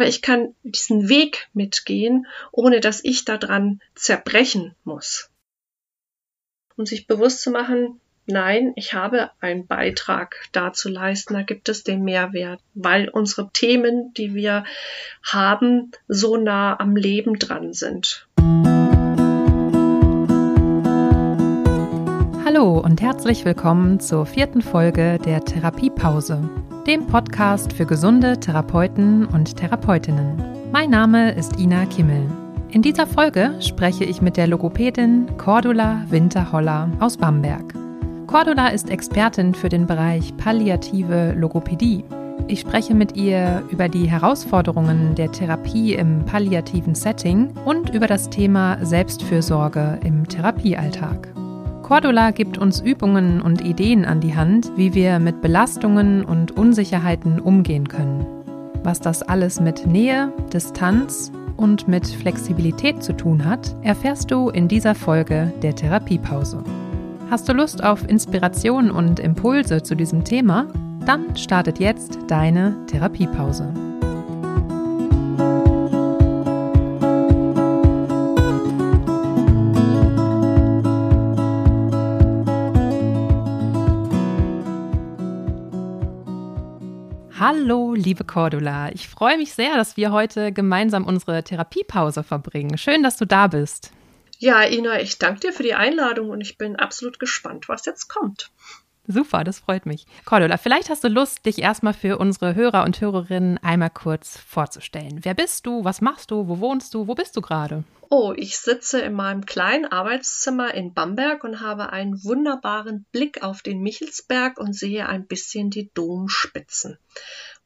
aber ich kann diesen Weg mitgehen, ohne dass ich daran zerbrechen muss. Um sich bewusst zu machen, nein, ich habe einen Beitrag da zu leisten, da gibt es den Mehrwert, weil unsere Themen, die wir haben, so nah am Leben dran sind. Hallo und herzlich willkommen zur vierten Folge der Therapiepause, dem Podcast für gesunde Therapeuten und Therapeutinnen. Mein Name ist Ina Kimmel. In dieser Folge spreche ich mit der Logopädin Cordula Winterholler aus Bamberg. Cordula ist Expertin für den Bereich palliative Logopädie. Ich spreche mit ihr über die Herausforderungen der Therapie im palliativen Setting und über das Thema Selbstfürsorge im Therapiealltag. Cordula gibt uns Übungen und Ideen an die Hand, wie wir mit Belastungen und Unsicherheiten umgehen können. Was das alles mit Nähe, Distanz und mit Flexibilität zu tun hat, erfährst du in dieser Folge der Therapiepause. Hast du Lust auf Inspiration und Impulse zu diesem Thema? Dann startet jetzt deine Therapiepause. Hallo, liebe Cordula. Ich freue mich sehr, dass wir heute gemeinsam unsere Therapiepause verbringen. Schön, dass du da bist. Ja, Ina, ich danke dir für die Einladung und ich bin absolut gespannt, was jetzt kommt. Super, das freut mich. Cordula, vielleicht hast du Lust, dich erstmal für unsere Hörer und Hörerinnen einmal kurz vorzustellen. Wer bist du? Was machst du? Wo wohnst du? Wo bist du gerade? Oh, ich sitze in meinem kleinen Arbeitszimmer in Bamberg und habe einen wunderbaren Blick auf den Michelsberg und sehe ein bisschen die Domspitzen.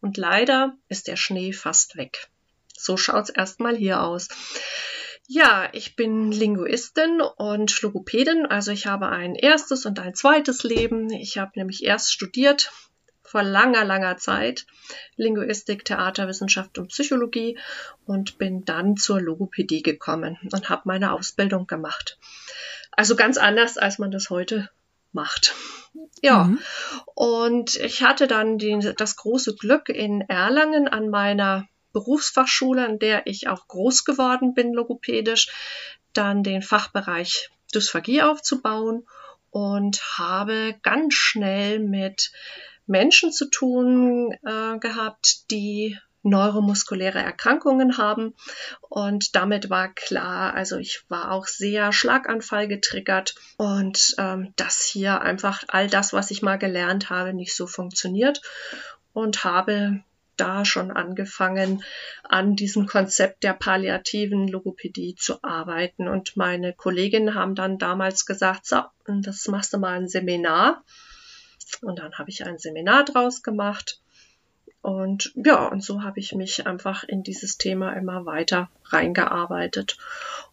Und leider ist der Schnee fast weg. So schaut's erstmal hier aus. Ja, ich bin Linguistin und Logopädin, also ich habe ein erstes und ein zweites Leben. Ich habe nämlich erst studiert vor langer, langer Zeit Linguistik, Theaterwissenschaft und Psychologie und bin dann zur Logopädie gekommen und habe meine Ausbildung gemacht. Also ganz anders, als man das heute macht. Ja, mhm. und ich hatte dann die, das große Glück in Erlangen an meiner Berufsfachschule, an der ich auch groß geworden bin, logopädisch, dann den Fachbereich Dysphagie aufzubauen und habe ganz schnell mit Menschen zu tun äh, gehabt, die neuromuskuläre Erkrankungen haben. Und damit war klar, also ich war auch sehr Schlaganfall getriggert und ähm, dass hier einfach all das, was ich mal gelernt habe, nicht so funktioniert und habe da schon angefangen, an diesem Konzept der palliativen Logopädie zu arbeiten. Und meine Kolleginnen haben dann damals gesagt, so, das machst du mal ein Seminar. Und dann habe ich ein Seminar draus gemacht. Und ja, und so habe ich mich einfach in dieses Thema immer weiter reingearbeitet.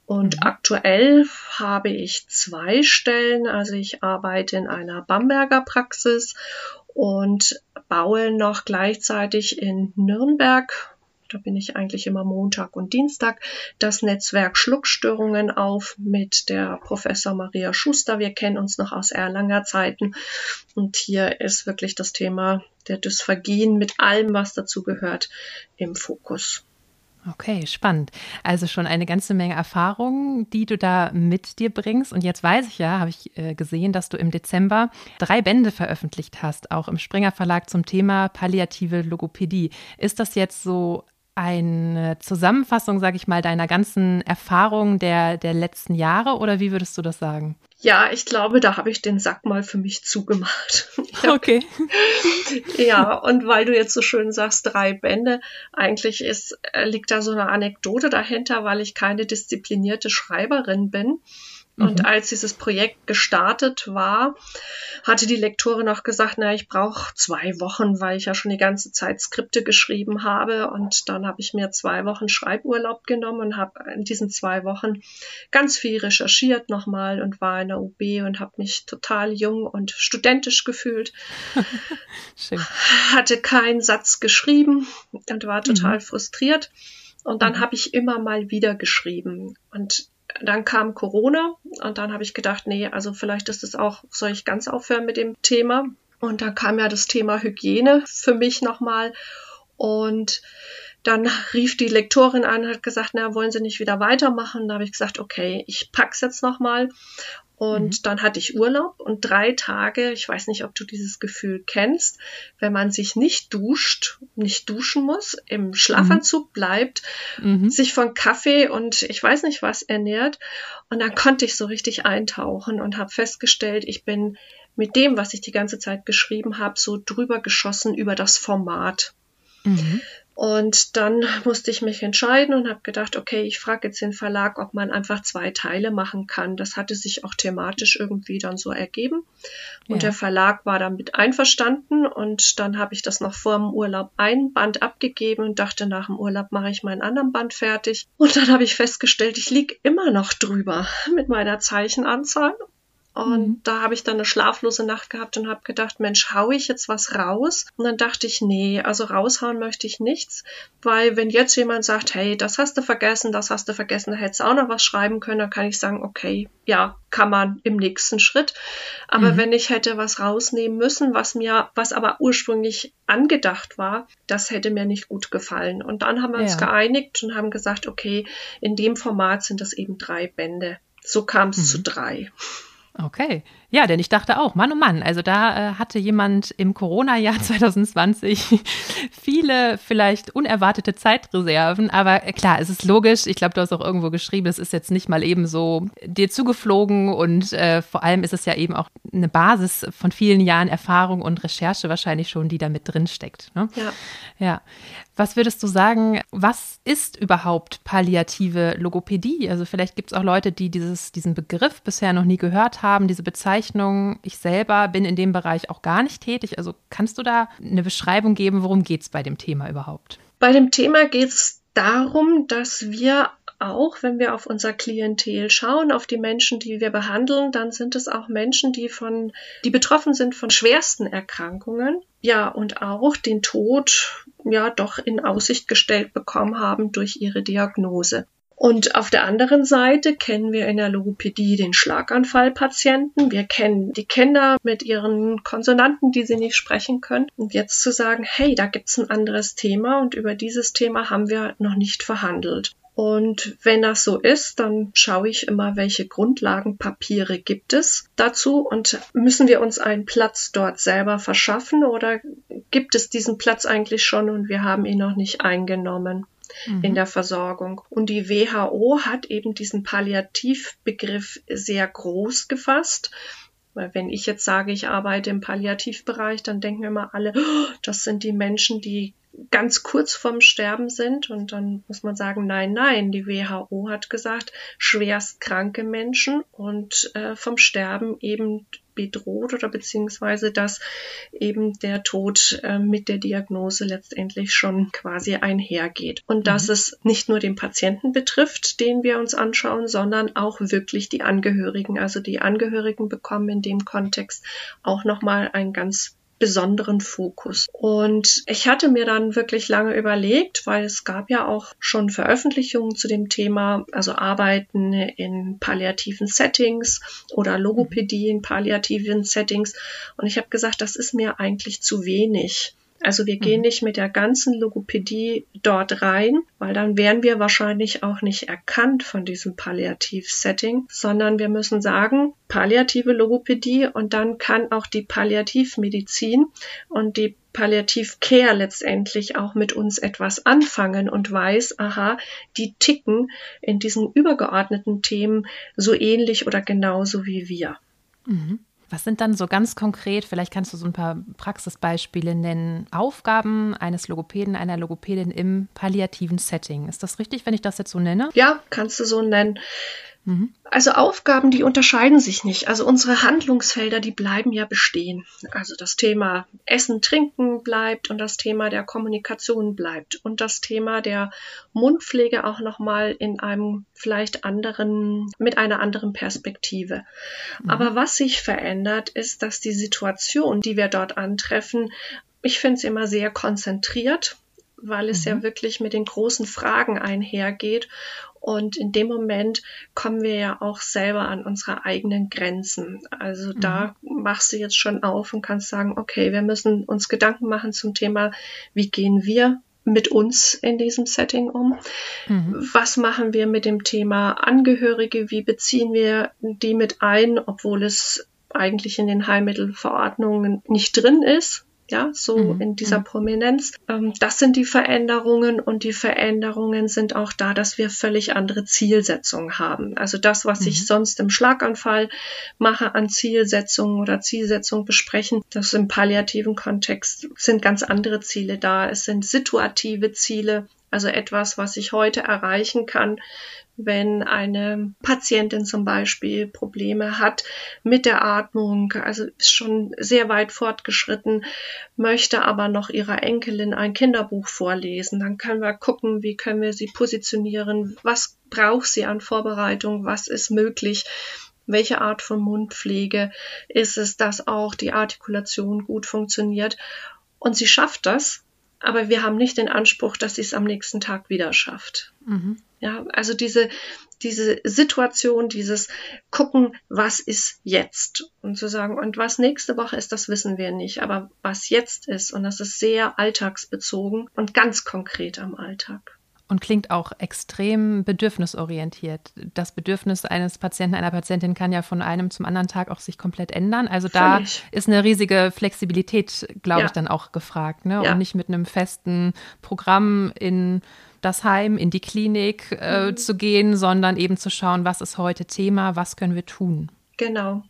Und mhm. aktuell habe ich zwei Stellen. Also ich arbeite in einer Bamberger Praxis und baue noch gleichzeitig in Nürnberg da bin ich eigentlich immer Montag und Dienstag, das Netzwerk Schluckstörungen auf mit der Professor Maria Schuster. Wir kennen uns noch aus Erlanger Zeiten. Und hier ist wirklich das Thema der Dysphagien mit allem, was dazu gehört, im Fokus. Okay, spannend. Also schon eine ganze Menge Erfahrungen, die du da mit dir bringst. Und jetzt weiß ich ja, habe ich äh, gesehen, dass du im Dezember drei Bände veröffentlicht hast, auch im Springer Verlag zum Thema palliative Logopädie. Ist das jetzt so eine Zusammenfassung, sage ich mal, deiner ganzen Erfahrungen der, der letzten Jahre oder wie würdest du das sagen? Ja, ich glaube, da habe ich den Sack mal für mich zugemacht. Okay. ja, und weil du jetzt so schön sagst, drei Bände, eigentlich ist, äh, liegt da so eine Anekdote dahinter, weil ich keine disziplinierte Schreiberin bin. Und mhm. als dieses Projekt gestartet war, hatte die Lektorin auch gesagt, na, ich brauche zwei Wochen, weil ich ja schon die ganze Zeit Skripte geschrieben habe. Und dann habe ich mir zwei Wochen Schreiburlaub genommen und habe in diesen zwei Wochen ganz viel recherchiert nochmal und war in der UB und habe mich total jung und studentisch gefühlt. Hatte keinen Satz geschrieben und war total mhm. frustriert. Und dann mhm. habe ich immer mal wieder geschrieben. Und dann kam Corona und dann habe ich gedacht, nee, also vielleicht ist es auch, soll ich ganz aufhören mit dem Thema? Und dann kam ja das Thema Hygiene für mich nochmal. Und Dann rief die Lektorin an und hat gesagt, na, wollen Sie nicht wieder weitermachen? Da habe ich gesagt, okay, ich pack's jetzt nochmal. Und mhm. dann hatte ich Urlaub und drei Tage, ich weiß nicht, ob du dieses Gefühl kennst, wenn man sich nicht duscht, nicht duschen muss, im Schlafanzug mhm. bleibt, mhm. sich von Kaffee und ich weiß nicht was ernährt. Und dann konnte ich so richtig eintauchen und habe festgestellt, ich bin mit dem, was ich die ganze Zeit geschrieben habe, so drüber geschossen über das Format. Mhm. Und dann musste ich mich entscheiden und habe gedacht, okay, ich frage jetzt den Verlag, ob man einfach zwei Teile machen kann. Das hatte sich auch thematisch irgendwie dann so ergeben. Und ja. der Verlag war damit einverstanden. Und dann habe ich das noch vor dem Urlaub ein Band abgegeben und dachte, nach dem Urlaub mache ich meinen anderen Band fertig. Und dann habe ich festgestellt, ich liege immer noch drüber mit meiner Zeichenanzahl und mhm. da habe ich dann eine schlaflose Nacht gehabt und habe gedacht, Mensch, hau ich jetzt was raus? Und dann dachte ich, nee, also raushauen möchte ich nichts, weil wenn jetzt jemand sagt, hey, das hast du vergessen, das hast du vergessen, da hättest du auch noch was schreiben können, dann kann ich sagen, okay, ja, kann man im nächsten Schritt. Aber mhm. wenn ich hätte was rausnehmen müssen, was mir, was aber ursprünglich angedacht war, das hätte mir nicht gut gefallen. Und dann haben wir ja. uns geeinigt und haben gesagt, okay, in dem Format sind das eben drei Bände. So kam es mhm. zu drei. Okay. Ja, denn ich dachte auch, Mann, oh Mann, also da äh, hatte jemand im Corona-Jahr 2020 viele vielleicht unerwartete Zeitreserven. Aber äh, klar, es ist logisch. Ich glaube, du hast auch irgendwo geschrieben, es ist jetzt nicht mal eben so dir zugeflogen und äh, vor allem ist es ja eben auch eine Basis von vielen Jahren Erfahrung und Recherche wahrscheinlich schon, die da mit drin steckt. Ne? Ja. Ja. Was würdest du sagen, was ist überhaupt palliative Logopädie? Also vielleicht gibt es auch Leute, die dieses, diesen Begriff bisher noch nie gehört haben, diese Bezeichnung. Ich selber bin in dem Bereich auch gar nicht tätig. Also kannst du da eine Beschreibung geben, worum geht es bei dem Thema überhaupt? Bei dem Thema geht es darum, dass wir auch, wenn wir auf unser Klientel schauen, auf die Menschen, die wir behandeln, dann sind es auch Menschen, die von, die betroffen sind von schwersten Erkrankungen. Ja, und auch den Tod, ja, doch in Aussicht gestellt bekommen haben durch ihre Diagnose. Und auf der anderen Seite kennen wir in der Logopädie den Schlaganfallpatienten. Wir kennen die Kinder mit ihren Konsonanten, die sie nicht sprechen können. Und jetzt zu sagen, hey, da gibt's ein anderes Thema und über dieses Thema haben wir noch nicht verhandelt. Und wenn das so ist, dann schaue ich immer, welche Grundlagenpapiere gibt es dazu und müssen wir uns einen Platz dort selber verschaffen oder gibt es diesen Platz eigentlich schon und wir haben ihn noch nicht eingenommen mhm. in der Versorgung. Und die WHO hat eben diesen Palliativbegriff sehr groß gefasst. Weil wenn ich jetzt sage, ich arbeite im Palliativbereich, dann denken immer alle, oh, das sind die Menschen, die ganz kurz vorm Sterben sind. Und dann muss man sagen, nein, nein, die WHO hat gesagt, schwerst kranke Menschen und äh, vom Sterben eben bedroht oder beziehungsweise dass eben der Tod äh, mit der Diagnose letztendlich schon quasi einhergeht. Und dass mhm. es nicht nur den Patienten betrifft, den wir uns anschauen, sondern auch wirklich die Angehörigen. Also die Angehörigen bekommen in dem Kontext auch nochmal ein ganz besonderen Fokus. Und ich hatte mir dann wirklich lange überlegt, weil es gab ja auch schon Veröffentlichungen zu dem Thema, also Arbeiten in palliativen Settings oder Logopädie in palliativen Settings. Und ich habe gesagt, das ist mir eigentlich zu wenig. Also wir gehen mhm. nicht mit der ganzen Logopädie dort rein, weil dann wären wir wahrscheinlich auch nicht erkannt von diesem Palliativ-Setting, sondern wir müssen sagen, palliative Logopädie und dann kann auch die Palliativmedizin und die Palliativ Care letztendlich auch mit uns etwas anfangen und weiß, aha, die ticken in diesen übergeordneten Themen so ähnlich oder genauso wie wir. Mhm. Was sind dann so ganz konkret, vielleicht kannst du so ein paar Praxisbeispiele nennen, Aufgaben eines Logopäden, einer Logopädin im palliativen Setting? Ist das richtig, wenn ich das jetzt so nenne? Ja, kannst du so nennen. Mhm. Also Aufgaben, die unterscheiden sich nicht. Also unsere Handlungsfelder, die bleiben ja bestehen. Also das Thema Essen, Trinken bleibt und das Thema der Kommunikation bleibt und das Thema der Mundpflege auch nochmal in einem vielleicht anderen, mit einer anderen Perspektive. Mhm. Aber was sich verändert, ist, dass die Situation, die wir dort antreffen, ich finde es immer sehr konzentriert weil es mhm. ja wirklich mit den großen Fragen einhergeht und in dem Moment kommen wir ja auch selber an unsere eigenen Grenzen. Also mhm. da machst du jetzt schon auf und kannst sagen, okay, wir müssen uns Gedanken machen zum Thema, wie gehen wir mit uns in diesem Setting um? Mhm. Was machen wir mit dem Thema Angehörige? Wie beziehen wir die mit ein, obwohl es eigentlich in den Heilmittelverordnungen nicht drin ist? Ja, so mhm. in dieser mhm. Prominenz. Ähm, das sind die Veränderungen und die Veränderungen sind auch da, dass wir völlig andere Zielsetzungen haben. Also das, was mhm. ich sonst im Schlaganfall mache an Zielsetzungen oder Zielsetzungen besprechen, das im palliativen Kontext sind ganz andere Ziele da. Es sind situative Ziele, also etwas, was ich heute erreichen kann, wenn eine Patientin zum Beispiel Probleme hat mit der Atmung, also ist schon sehr weit fortgeschritten, möchte aber noch ihrer Enkelin ein Kinderbuch vorlesen, dann können wir gucken, wie können wir sie positionieren, was braucht sie an Vorbereitung, was ist möglich, welche Art von Mundpflege ist es, dass auch die Artikulation gut funktioniert. Und sie schafft das, aber wir haben nicht den Anspruch, dass sie es am nächsten Tag wieder schafft. Mhm. Ja, also diese, diese Situation, dieses Gucken, was ist jetzt? Und zu sagen, und was nächste Woche ist, das wissen wir nicht. Aber was jetzt ist, und das ist sehr alltagsbezogen und ganz konkret am Alltag. Und klingt auch extrem bedürfnisorientiert. Das Bedürfnis eines Patienten, einer Patientin kann ja von einem zum anderen Tag auch sich komplett ändern. Also da Völlig. ist eine riesige Flexibilität, glaube ja. ich, dann auch gefragt. Ne? Ja. Und nicht mit einem festen Programm in das Heim, in die Klinik äh, mhm. zu gehen, sondern eben zu schauen, was ist heute Thema, was können wir tun. Genau.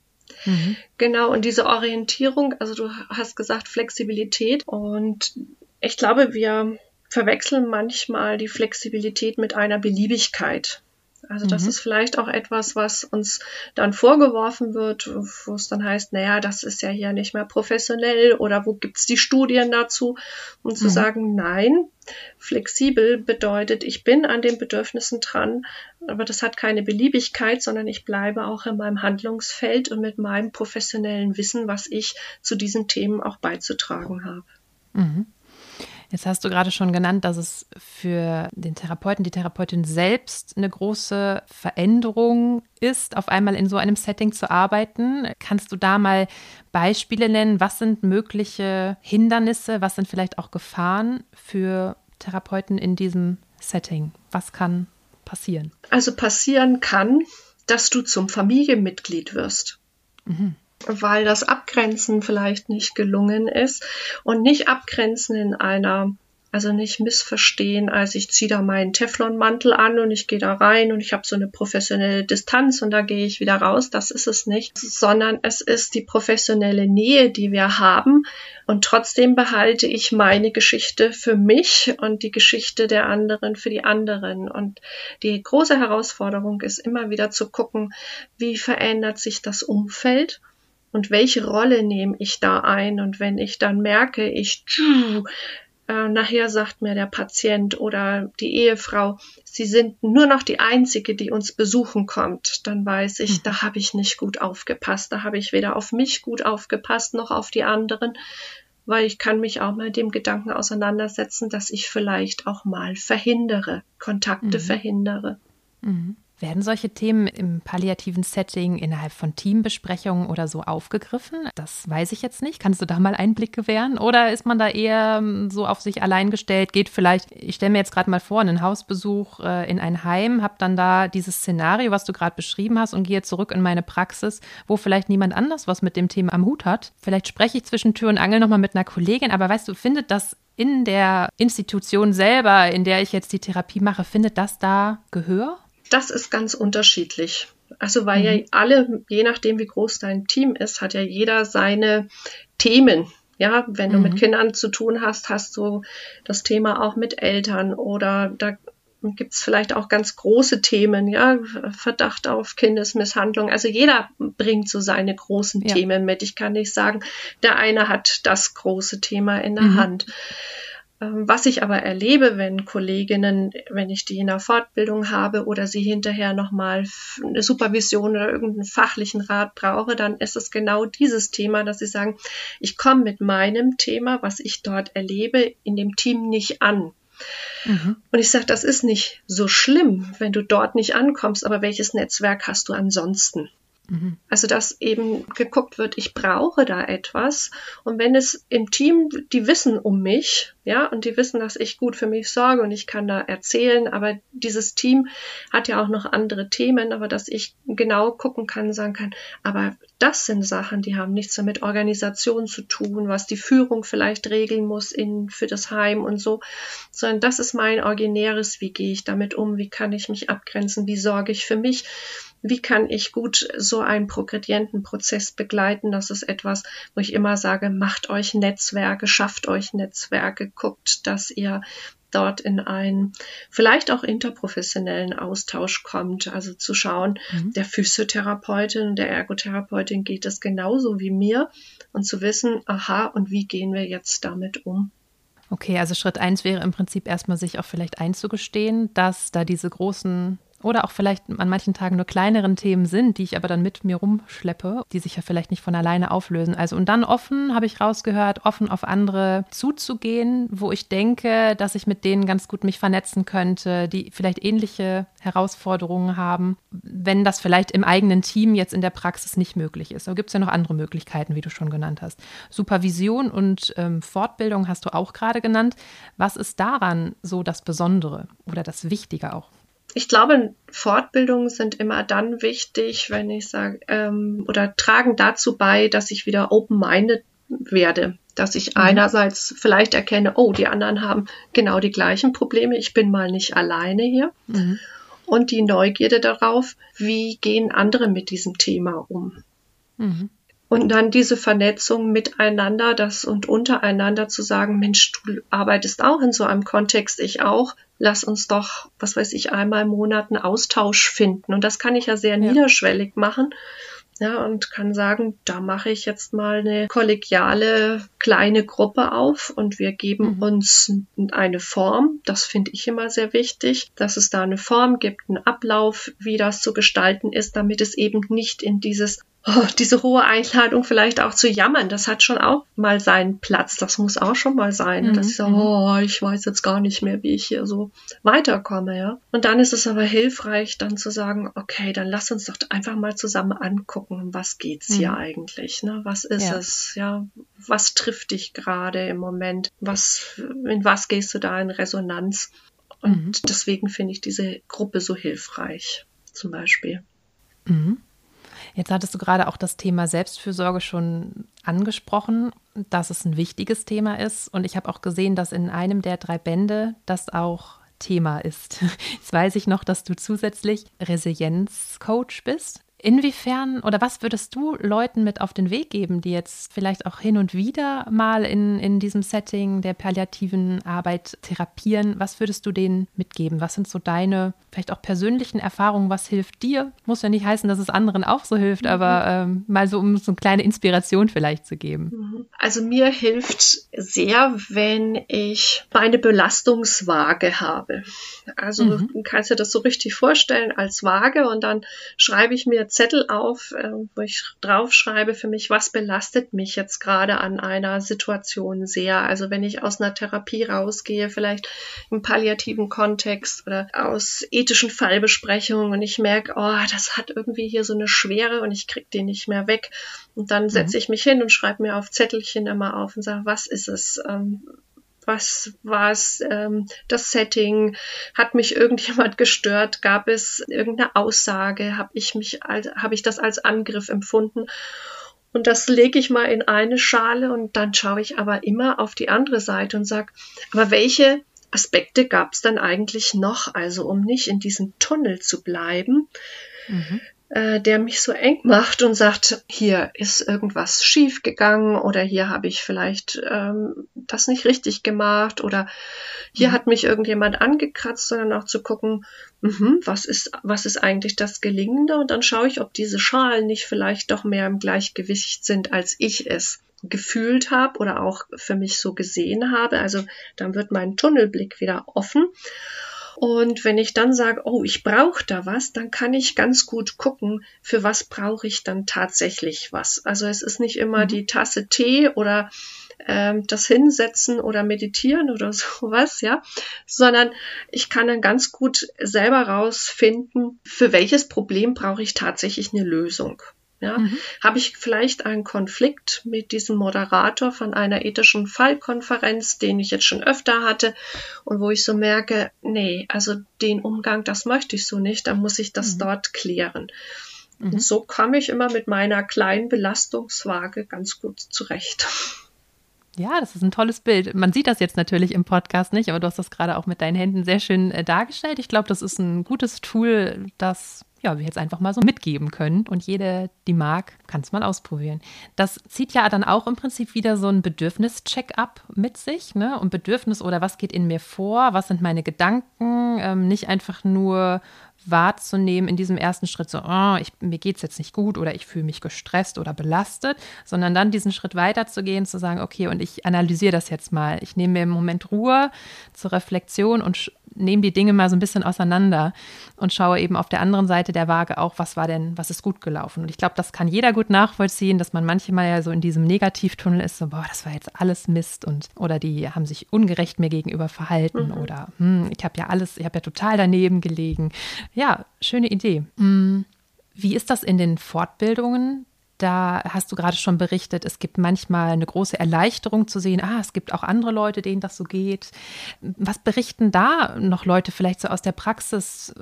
Mhm. Genau, und diese Orientierung, also du hast gesagt Flexibilität und ich glaube, wir verwechseln manchmal die Flexibilität mit einer Beliebigkeit. Also das mhm. ist vielleicht auch etwas, was uns dann vorgeworfen wird, wo es dann heißt, naja, das ist ja hier nicht mehr professionell oder wo gibt's die Studien dazu? Um mhm. zu sagen, nein, flexibel bedeutet, ich bin an den Bedürfnissen dran, aber das hat keine Beliebigkeit, sondern ich bleibe auch in meinem Handlungsfeld und mit meinem professionellen Wissen, was ich zu diesen Themen auch beizutragen habe. Mhm. Jetzt hast du gerade schon genannt, dass es für den Therapeuten, die Therapeutin selbst eine große Veränderung ist, auf einmal in so einem Setting zu arbeiten. Kannst du da mal Beispiele nennen? Was sind mögliche Hindernisse? Was sind vielleicht auch Gefahren für Therapeuten in diesem Setting? Was kann passieren? Also passieren kann, dass du zum Familienmitglied wirst. Mhm weil das Abgrenzen vielleicht nicht gelungen ist und nicht abgrenzen in einer also nicht missverstehen, als ich ziehe da meinen Teflonmantel an und ich gehe da rein und ich habe so eine professionelle Distanz und da gehe ich wieder raus. Das ist es nicht, sondern es ist die professionelle Nähe, die wir haben und trotzdem behalte ich meine Geschichte für mich und die Geschichte der anderen für die anderen. Und die große Herausforderung ist immer wieder zu gucken, wie verändert sich das Umfeld und welche Rolle nehme ich da ein? Und wenn ich dann merke, ich äh, nachher sagt mir der Patient oder die Ehefrau, sie sind nur noch die einzige, die uns besuchen kommt, dann weiß ich, hm. da habe ich nicht gut aufgepasst, da habe ich weder auf mich gut aufgepasst noch auf die anderen, weil ich kann mich auch mal dem Gedanken auseinandersetzen, dass ich vielleicht auch mal verhindere, Kontakte mhm. verhindere. Mhm. Werden solche Themen im palliativen Setting innerhalb von Teambesprechungen oder so aufgegriffen? Das weiß ich jetzt nicht. Kannst du da mal Einblick gewähren? Oder ist man da eher ähm, so auf sich allein gestellt? Geht vielleicht, ich stelle mir jetzt gerade mal vor, einen Hausbesuch äh, in ein Heim, habe dann da dieses Szenario, was du gerade beschrieben hast, und gehe zurück in meine Praxis, wo vielleicht niemand anders was mit dem Thema am Hut hat. Vielleicht spreche ich zwischen Tür und Angel nochmal mit einer Kollegin, aber weißt du, findet das in der Institution selber, in der ich jetzt die Therapie mache, findet das da Gehör? Das ist ganz unterschiedlich. Also weil mhm. ja alle, je nachdem wie groß dein Team ist, hat ja jeder seine Themen. Ja, wenn mhm. du mit mhm. Kindern zu tun hast, hast du das Thema auch mit Eltern oder da gibt es vielleicht auch ganz große Themen, ja, Verdacht auf Kindesmisshandlung. Also jeder bringt so seine großen ja. Themen mit. Ich kann nicht sagen, der eine hat das große Thema in der mhm. Hand. Ähm, was ich aber erlebe, wenn Kolleginnen, wenn ich die in der Fortbildung habe oder sie hinterher nochmal eine Supervision oder irgendeinen fachlichen Rat brauche, dann ist es genau dieses Thema, dass sie sagen, ich komme mit meinem Thema, was ich dort erlebe, in dem Team nicht an. Mhm. Und ich sage, das ist nicht so schlimm, wenn du dort nicht ankommst, aber welches Netzwerk hast du ansonsten? Also dass eben geguckt wird, ich brauche da etwas. Und wenn es im Team, die wissen um mich, ja, und die wissen, dass ich gut für mich sorge und ich kann da erzählen, aber dieses Team hat ja auch noch andere Themen, aber dass ich genau gucken kann, sagen kann, aber das sind Sachen, die haben nichts mit Organisation zu tun, was die Führung vielleicht regeln muss in, für das Heim und so, sondern das ist mein originäres, wie gehe ich damit um, wie kann ich mich abgrenzen, wie sorge ich für mich wie kann ich gut so einen progredienten Prozess begleiten? Das ist etwas, wo ich immer sage, macht euch Netzwerke, schafft euch Netzwerke, guckt, dass ihr dort in einen vielleicht auch interprofessionellen Austausch kommt. Also zu schauen, mhm. der Physiotherapeutin, der Ergotherapeutin geht es genauso wie mir und zu wissen, aha, und wie gehen wir jetzt damit um? Okay, also Schritt eins wäre im Prinzip erstmal sich auch vielleicht einzugestehen, dass da diese großen oder auch vielleicht an manchen Tagen nur kleineren Themen sind, die ich aber dann mit mir rumschleppe, die sich ja vielleicht nicht von alleine auflösen. Also und dann offen, habe ich rausgehört, offen auf andere zuzugehen, wo ich denke, dass ich mit denen ganz gut mich vernetzen könnte, die vielleicht ähnliche Herausforderungen haben, wenn das vielleicht im eigenen Team jetzt in der Praxis nicht möglich ist. Aber gibt es ja noch andere Möglichkeiten, wie du schon genannt hast. Supervision und ähm, Fortbildung hast du auch gerade genannt. Was ist daran so das Besondere oder das Wichtige auch? Ich glaube, Fortbildungen sind immer dann wichtig, wenn ich sage, ähm, oder tragen dazu bei, dass ich wieder open-minded werde. Dass ich mhm. einerseits vielleicht erkenne, oh, die anderen haben genau die gleichen Probleme, ich bin mal nicht alleine hier. Mhm. Und die Neugierde darauf, wie gehen andere mit diesem Thema um. Mhm. Und dann diese Vernetzung miteinander, das und untereinander zu sagen, Mensch, du arbeitest auch in so einem Kontext, ich auch. Lass uns doch, was weiß ich, einmal im Monat einen Austausch finden. Und das kann ich ja sehr ja. niederschwellig machen. Ja, und kann sagen, da mache ich jetzt mal eine kollegiale kleine Gruppe auf und wir geben mhm. uns eine Form. Das finde ich immer sehr wichtig, dass es da eine Form gibt, einen Ablauf, wie das zu gestalten ist, damit es eben nicht in dieses oh, diese hohe Einladung vielleicht auch zu jammern, das hat schon auch mal seinen Platz. Das muss auch schon mal sein. Mhm. Dass ich so, mhm. oh, ich weiß jetzt gar nicht mehr, wie ich hier so weiterkomme, ja. Und dann ist es aber hilfreich, dann zu sagen, okay, dann lass uns doch einfach mal zusammen angucken, was geht's mhm. hier eigentlich, ne? Was ist ja. es, ja? Was trifft dich gerade im Moment? Was, in was gehst du da in Resonanz? Und mhm. deswegen finde ich diese Gruppe so hilfreich, zum Beispiel. Mhm. Jetzt hattest du gerade auch das Thema Selbstfürsorge schon angesprochen, dass es ein wichtiges Thema ist. Und ich habe auch gesehen, dass in einem der drei Bände das auch Thema ist. Jetzt weiß ich noch, dass du zusätzlich Resilienzcoach bist. Inwiefern oder was würdest du Leuten mit auf den Weg geben, die jetzt vielleicht auch hin und wieder mal in, in diesem Setting der palliativen Arbeit therapieren? Was würdest du denen mitgeben? Was sind so deine vielleicht auch persönlichen Erfahrungen? Was hilft dir? Muss ja nicht heißen, dass es anderen auch so hilft, mhm. aber ähm, mal so, um so eine kleine Inspiration vielleicht zu geben. Mhm. Also mir hilft sehr, wenn ich meine Belastungswaage habe. Also mhm. du kannst dir das so richtig vorstellen als Waage und dann schreibe ich mir Zettel auf, äh, wo ich draufschreibe für mich, was belastet mich jetzt gerade an einer Situation sehr. Also wenn ich aus einer Therapie rausgehe, vielleicht im palliativen Kontext oder aus ethischen Fallbesprechungen und ich merke, oh, das hat irgendwie hier so eine Schwere und ich krieg die nicht mehr weg. Und dann setze mhm. ich mich hin und schreibe mir auf Zettelchen immer auf und sage, was ist es? Was war es, ähm, das Setting, hat mich irgendjemand gestört, gab es irgendeine Aussage, habe ich mich, habe ich das als Angriff empfunden. Und das lege ich mal in eine Schale und dann schaue ich aber immer auf die andere Seite und sage, aber welche Aspekte gab es dann eigentlich noch? Also um nicht in diesem Tunnel zu bleiben, mhm äh, der mich so eng macht und sagt, hier ist irgendwas schief gegangen oder hier habe ich vielleicht ähm, das nicht richtig gemacht oder hier mhm. hat mich irgendjemand angekratzt, sondern auch zu gucken, mh, was ist was ist eigentlich das Gelingende und dann schaue ich, ob diese Schalen nicht vielleicht doch mehr im Gleichgewicht sind, als ich es gefühlt habe oder auch für mich so gesehen habe. Also dann wird mein Tunnelblick wieder offen und wenn ich dann sage, oh, ich brauche da was, dann kann ich ganz gut gucken, für was brauche ich dann tatsächlich was. Also es ist nicht immer mhm. die Tasse Tee oder ähm, das Hinsetzen oder Meditieren oder sowas, ja, sondern ich kann dann ganz gut selber rausfinden, für welches Problem brauche ich tatsächlich eine Lösung. Ja, mhm. habe ich vielleicht einen Konflikt mit diesem Moderator von einer ethischen Fallkonferenz, den ich jetzt schon öfter hatte und wo ich so merke, nee, also den Umgang, das möchte ich so nicht, dann muss ich das mhm. dort klären. Mhm. Und so komme ich immer mit meiner kleinen Belastungswaage ganz gut zurecht. Ja, das ist ein tolles Bild. Man sieht das jetzt natürlich im Podcast nicht, aber du hast das gerade auch mit deinen Händen sehr schön äh, dargestellt. Ich glaube, das ist ein gutes Tool, das ja, wir jetzt einfach mal so mitgeben können. Und jede, die mag, kann es mal ausprobieren. Das zieht ja dann auch im Prinzip wieder so ein Bedürfnis-Check-up mit sich. Ne? Und Bedürfnis oder was geht in mir vor? Was sind meine Gedanken? Ähm, nicht einfach nur wahrzunehmen in diesem ersten Schritt, so, oh, ich, mir geht es jetzt nicht gut oder ich fühle mich gestresst oder belastet, sondern dann diesen Schritt weiterzugehen, zu sagen, okay, und ich analysiere das jetzt mal. Ich nehme mir im Moment Ruhe zur Reflexion und nehme die Dinge mal so ein bisschen auseinander und schaue eben auf der anderen Seite der Waage auch, was war denn, was ist gut gelaufen. Und ich glaube, das kann jeder gut nachvollziehen, dass man manchmal ja so in diesem Negativtunnel ist, so, boah, das war jetzt alles Mist und oder die haben sich ungerecht mir gegenüber verhalten mhm. oder hm, ich habe ja alles, ich habe ja total daneben gelegen. Ja, schöne Idee. Hm, wie ist das in den Fortbildungen? Da hast du gerade schon berichtet, es gibt manchmal eine große Erleichterung zu sehen, ah, es gibt auch andere Leute, denen das so geht. Was berichten da noch Leute vielleicht so aus der Praxis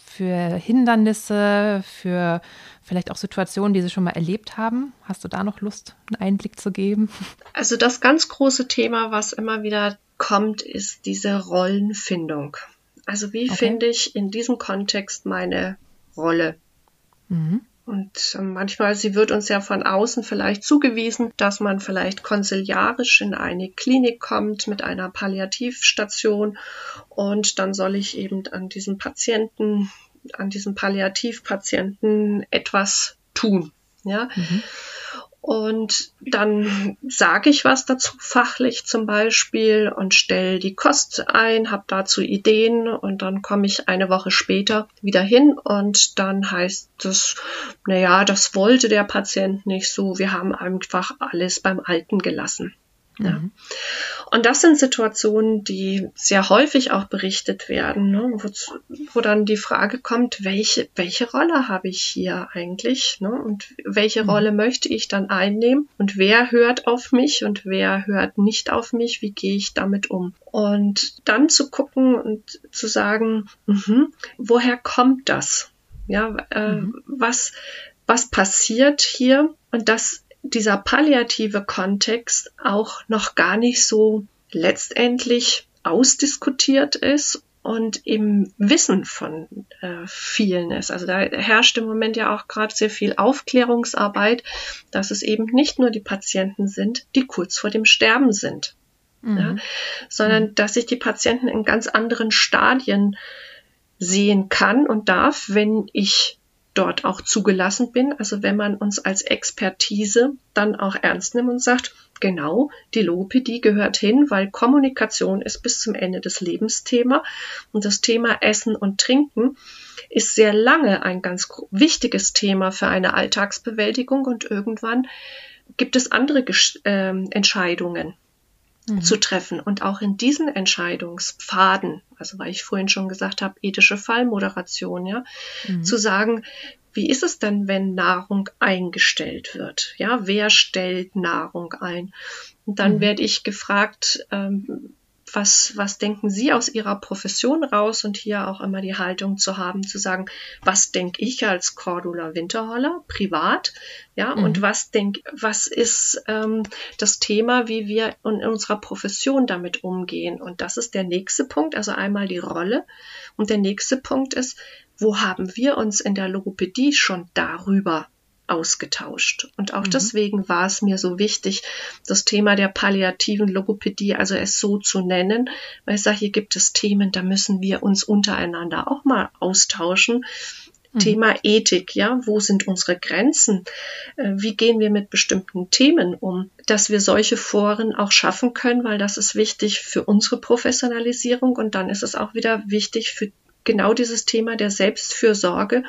für Hindernisse, für vielleicht auch Situationen, die sie schon mal erlebt haben? Hast du da noch Lust, einen Einblick zu geben? Also das ganz große Thema, was immer wieder kommt, ist diese Rollenfindung. Also wie okay. finde ich in diesem Kontext meine Rolle? Mhm. Und ähm, manchmal, sie wird uns ja von außen vielleicht zugewiesen, dass man vielleicht konsiliarisch in eine Klinik kommt mit einer Palliativstation und dann soll ich eben an diesem Patienten, an diesem Palliativpatienten etwas tun. Ja. Mhm. Und dann sage ich was dazu fachlich zum Beispiel und stelle die Kost ein, habe dazu Ideen und dann komme ich eine Woche später wieder hin und dann heißt es, naja, das wollte der Patient nicht so, wir haben einfach alles beim Alten gelassen. Ja. Mhm. Und das sind Situationen, die sehr häufig auch berichtet werden, ne, wo, wo, dann die Frage kommt, welche, welche Rolle habe ich hier eigentlich ne, und welche mhm. Rolle möchte ich dann einnehmen und wer hört auf mich und wer hört nicht auf mich, wie gehe ich damit um. Und dann zu gucken und zu sagen, mh, woher kommt das? Ja, äh, mhm. was, was passiert hier? Und das dieser palliative Kontext auch noch gar nicht so letztendlich ausdiskutiert ist und im Wissen von äh, vielen ist. Also da herrscht im Moment ja auch gerade sehr viel Aufklärungsarbeit, dass es eben nicht nur die Patienten sind, die kurz vor dem Sterben sind, mhm. ja, sondern mhm. dass sich die Patienten in ganz anderen Stadien sehen kann und darf, wenn ich dort auch zugelassen bin. Also wenn man uns als Expertise dann auch ernst nimmt und sagt, genau, die Logopädie gehört hin, weil Kommunikation ist bis zum Ende des Lebens Thema. Und das Thema Essen und Trinken ist sehr lange ein ganz wichtiges Thema für eine Alltagsbewältigung. Und irgendwann gibt es andere äh, Entscheidungen mhm. zu treffen. Und auch in diesen Entscheidungspfaden, also weil ich vorhin schon gesagt habe, ethische Fallmoderation, ja, mhm. zu sagen, wie ist es denn, wenn Nahrung eingestellt wird? Ja, wer stellt Nahrung ein? Und dann mhm. werde ich gefragt, ähm, was, was denken Sie aus Ihrer Profession raus und hier auch immer die Haltung zu haben, zu sagen, was denke ich als Cordula Winterholler privat, ja, mhm. und was denk, was ist ähm, das Thema, wie wir in unserer Profession damit umgehen. Und das ist der nächste Punkt, also einmal die Rolle. Und der nächste Punkt ist, wo haben wir uns in der Logopädie schon darüber ausgetauscht. Und auch mhm. deswegen war es mir so wichtig, das Thema der palliativen Logopädie, also es so zu nennen, weil ich sage, hier gibt es Themen, da müssen wir uns untereinander auch mal austauschen. Mhm. Thema Ethik, ja, wo sind unsere Grenzen? Äh, wie gehen wir mit bestimmten Themen um? Dass wir solche Foren auch schaffen können, weil das ist wichtig für unsere Professionalisierung und dann ist es auch wieder wichtig für genau dieses Thema der Selbstfürsorge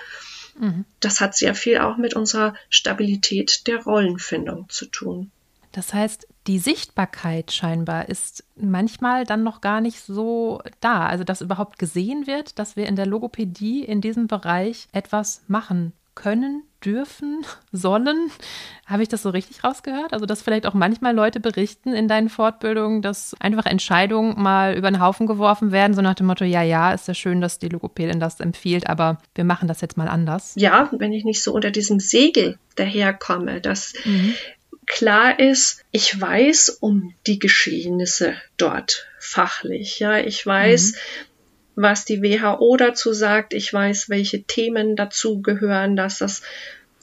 Mhm. Das hat sehr viel auch mit unserer Stabilität der Rollenfindung zu tun. Das heißt, die Sichtbarkeit scheinbar ist manchmal dann noch gar nicht so da. Also, dass überhaupt gesehen wird, dass wir in der Logopädie in diesem Bereich etwas machen können, dürfen, sollen. Habe ich das so richtig rausgehört? Also, dass vielleicht auch manchmal Leute berichten in deinen Fortbildungen, dass einfach Entscheidungen mal über den Haufen geworfen werden, so nach dem Motto, ja, ja, ist ja schön, dass die Logopädin das empfiehlt, aber wir machen das jetzt mal anders. Ja, wenn ich nicht so unter diesem Segel daherkomme, dass mhm. klar ist, ich weiß um die Geschehnisse dort fachlich. Ja, ich weiß, mhm was die WHO dazu sagt. Ich weiß, welche Themen dazu gehören, dass das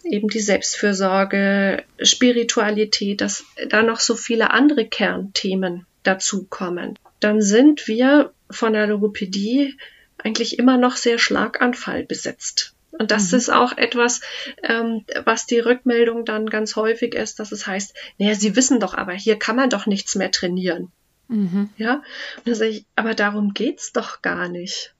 eben die Selbstfürsorge, Spiritualität, dass da noch so viele andere Kernthemen dazukommen. Dann sind wir von der Logopädie eigentlich immer noch sehr Schlaganfall besetzt. Und das mhm. ist auch etwas, ähm, was die Rückmeldung dann ganz häufig ist, dass es heißt, naja, Sie wissen doch aber, hier kann man doch nichts mehr trainieren. Mhm. Ja, und dann sage ich, aber darum geht's doch gar nicht.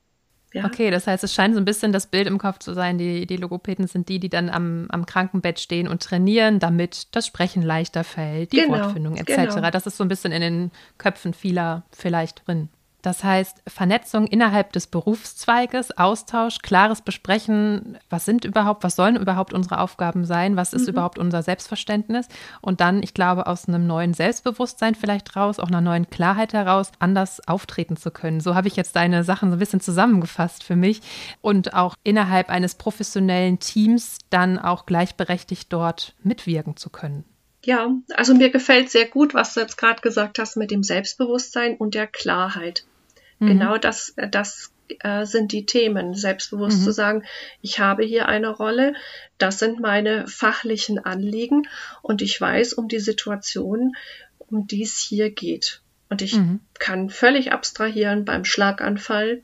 Ja. Okay, das heißt, es scheint so ein bisschen das Bild im Kopf zu sein, die, die Logopäden sind die, die dann am, am Krankenbett stehen und trainieren, damit das Sprechen leichter fällt, die genau, Wortfindung etc. Genau. Das ist so ein bisschen in den Köpfen vieler vielleicht drin. Das heißt, Vernetzung innerhalb des Berufszweiges, Austausch, klares Besprechen, was sind überhaupt, was sollen überhaupt unsere Aufgaben sein, was ist mhm. überhaupt unser Selbstverständnis und dann, ich glaube, aus einem neuen Selbstbewusstsein vielleicht raus, auch einer neuen Klarheit heraus, anders auftreten zu können. So habe ich jetzt deine Sachen so ein bisschen zusammengefasst für mich und auch innerhalb eines professionellen Teams dann auch gleichberechtigt dort mitwirken zu können. Ja, also mir gefällt sehr gut, was du jetzt gerade gesagt hast mit dem Selbstbewusstsein und der Klarheit. Mhm. Genau das, äh, das äh, sind die Themen. Selbstbewusst mhm. zu sagen, ich habe hier eine Rolle, das sind meine fachlichen Anliegen und ich weiß um die Situation, um die es hier geht. Und ich mhm. kann völlig abstrahieren beim Schlaganfall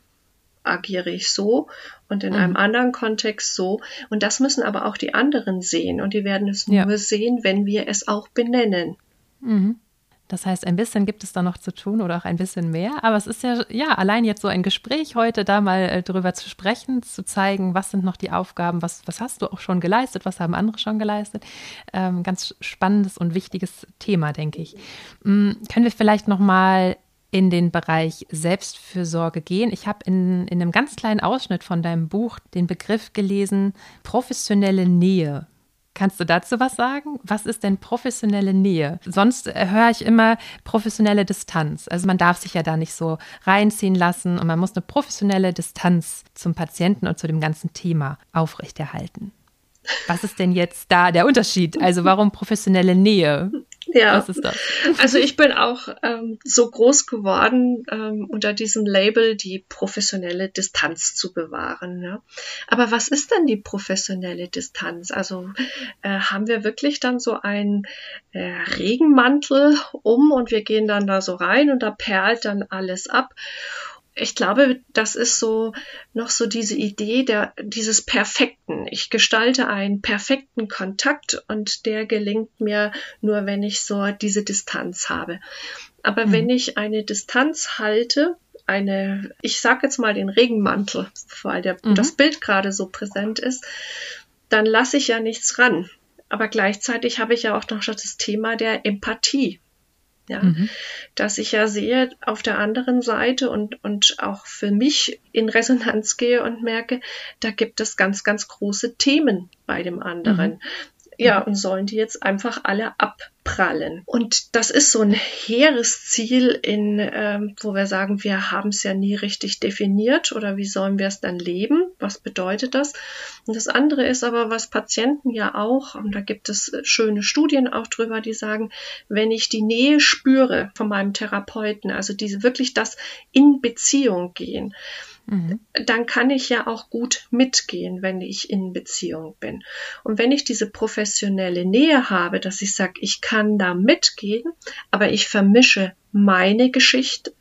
agiere ich so und in mhm. einem anderen Kontext so. Und das müssen aber auch die anderen sehen. Und die werden es ja. nur sehen, wenn wir es auch benennen. Mhm. Das heißt, ein bisschen gibt es da noch zu tun oder auch ein bisschen mehr. Aber es ist ja, ja, allein jetzt so ein Gespräch heute, da mal äh, drüber zu sprechen, zu zeigen, was sind noch die Aufgaben, was, was hast du auch schon geleistet, was haben andere schon geleistet. Ähm, ganz spannendes und wichtiges Thema, denke ich. Ähm, können wir vielleicht noch mal in den Bereich Selbstfürsorge gehen. Ich habe in, in einem ganz kleinen Ausschnitt von deinem Buch den Begriff gelesen, professionelle Nähe. Kannst du dazu was sagen? Was ist denn professionelle Nähe? Sonst äh, höre ich immer professionelle Distanz. Also man darf sich ja da nicht so reinziehen lassen und man muss eine professionelle Distanz zum Patienten und zu dem ganzen Thema aufrechterhalten. Was ist denn jetzt da der Unterschied? Also warum professionelle Nähe? Ja. Was ist das? Also ich bin auch ähm, so groß geworden, ähm, unter diesem Label die professionelle Distanz zu bewahren. Ja? Aber was ist denn die professionelle Distanz? Also äh, haben wir wirklich dann so einen äh, Regenmantel um und wir gehen dann da so rein und da perlt dann alles ab ich glaube, das ist so noch so diese Idee der, dieses Perfekten. Ich gestalte einen perfekten Kontakt und der gelingt mir nur, wenn ich so diese Distanz habe. Aber mhm. wenn ich eine Distanz halte, eine, ich sag jetzt mal den Regenmantel, weil der, mhm. das Bild gerade so präsent ist, dann lasse ich ja nichts ran. Aber gleichzeitig habe ich ja auch noch das Thema der Empathie. Ja, mhm. dass ich ja sehe auf der anderen Seite und, und auch für mich in Resonanz gehe und merke, da gibt es ganz, ganz große Themen bei dem anderen. Mhm. Ja, und sollen die jetzt einfach alle abprallen. Und das ist so ein hehres Ziel, in, ähm, wo wir sagen, wir haben es ja nie richtig definiert oder wie sollen wir es dann leben? Was bedeutet das? Und das andere ist aber, was Patienten ja auch, und da gibt es schöne Studien auch drüber, die sagen, wenn ich die Nähe spüre von meinem Therapeuten, also diese wirklich das in Beziehung gehen, Mhm. dann kann ich ja auch gut mitgehen, wenn ich in Beziehung bin. Und wenn ich diese professionelle Nähe habe, dass ich sage, ich kann da mitgehen, aber ich vermische meine Geschichte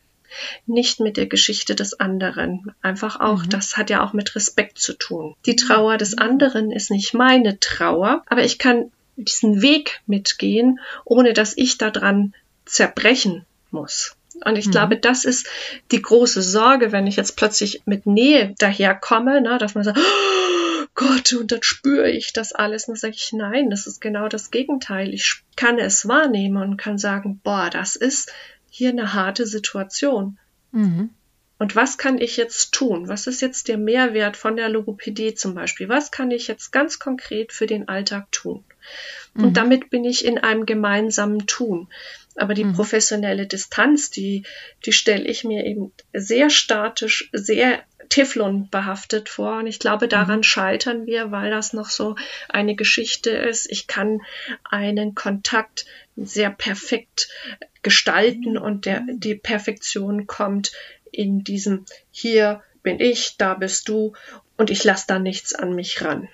nicht mit der Geschichte des anderen. Einfach auch, mhm. das hat ja auch mit Respekt zu tun. Die Trauer des anderen ist nicht meine Trauer, aber ich kann diesen Weg mitgehen, ohne dass ich daran zerbrechen muss. Und ich mhm. glaube, das ist die große Sorge, wenn ich jetzt plötzlich mit Nähe daherkomme, ne, dass man sagt, oh Gott, und dann spüre ich das alles. Und dann sage ich, nein, das ist genau das Gegenteil. Ich kann es wahrnehmen und kann sagen, boah, das ist hier eine harte Situation. Mhm. Und was kann ich jetzt tun? Was ist jetzt der Mehrwert von der Logopädie zum Beispiel? Was kann ich jetzt ganz konkret für den Alltag tun? Und mhm. damit bin ich in einem gemeinsamen Tun. Aber die mhm. professionelle Distanz, die, die stelle ich mir eben sehr statisch, sehr Teflon behaftet vor. Und ich glaube, daran mhm. scheitern wir, weil das noch so eine Geschichte ist. Ich kann einen Kontakt sehr perfekt gestalten und der, die Perfektion kommt in diesem hier bin ich, da bist du und ich lasse da nichts an mich ran.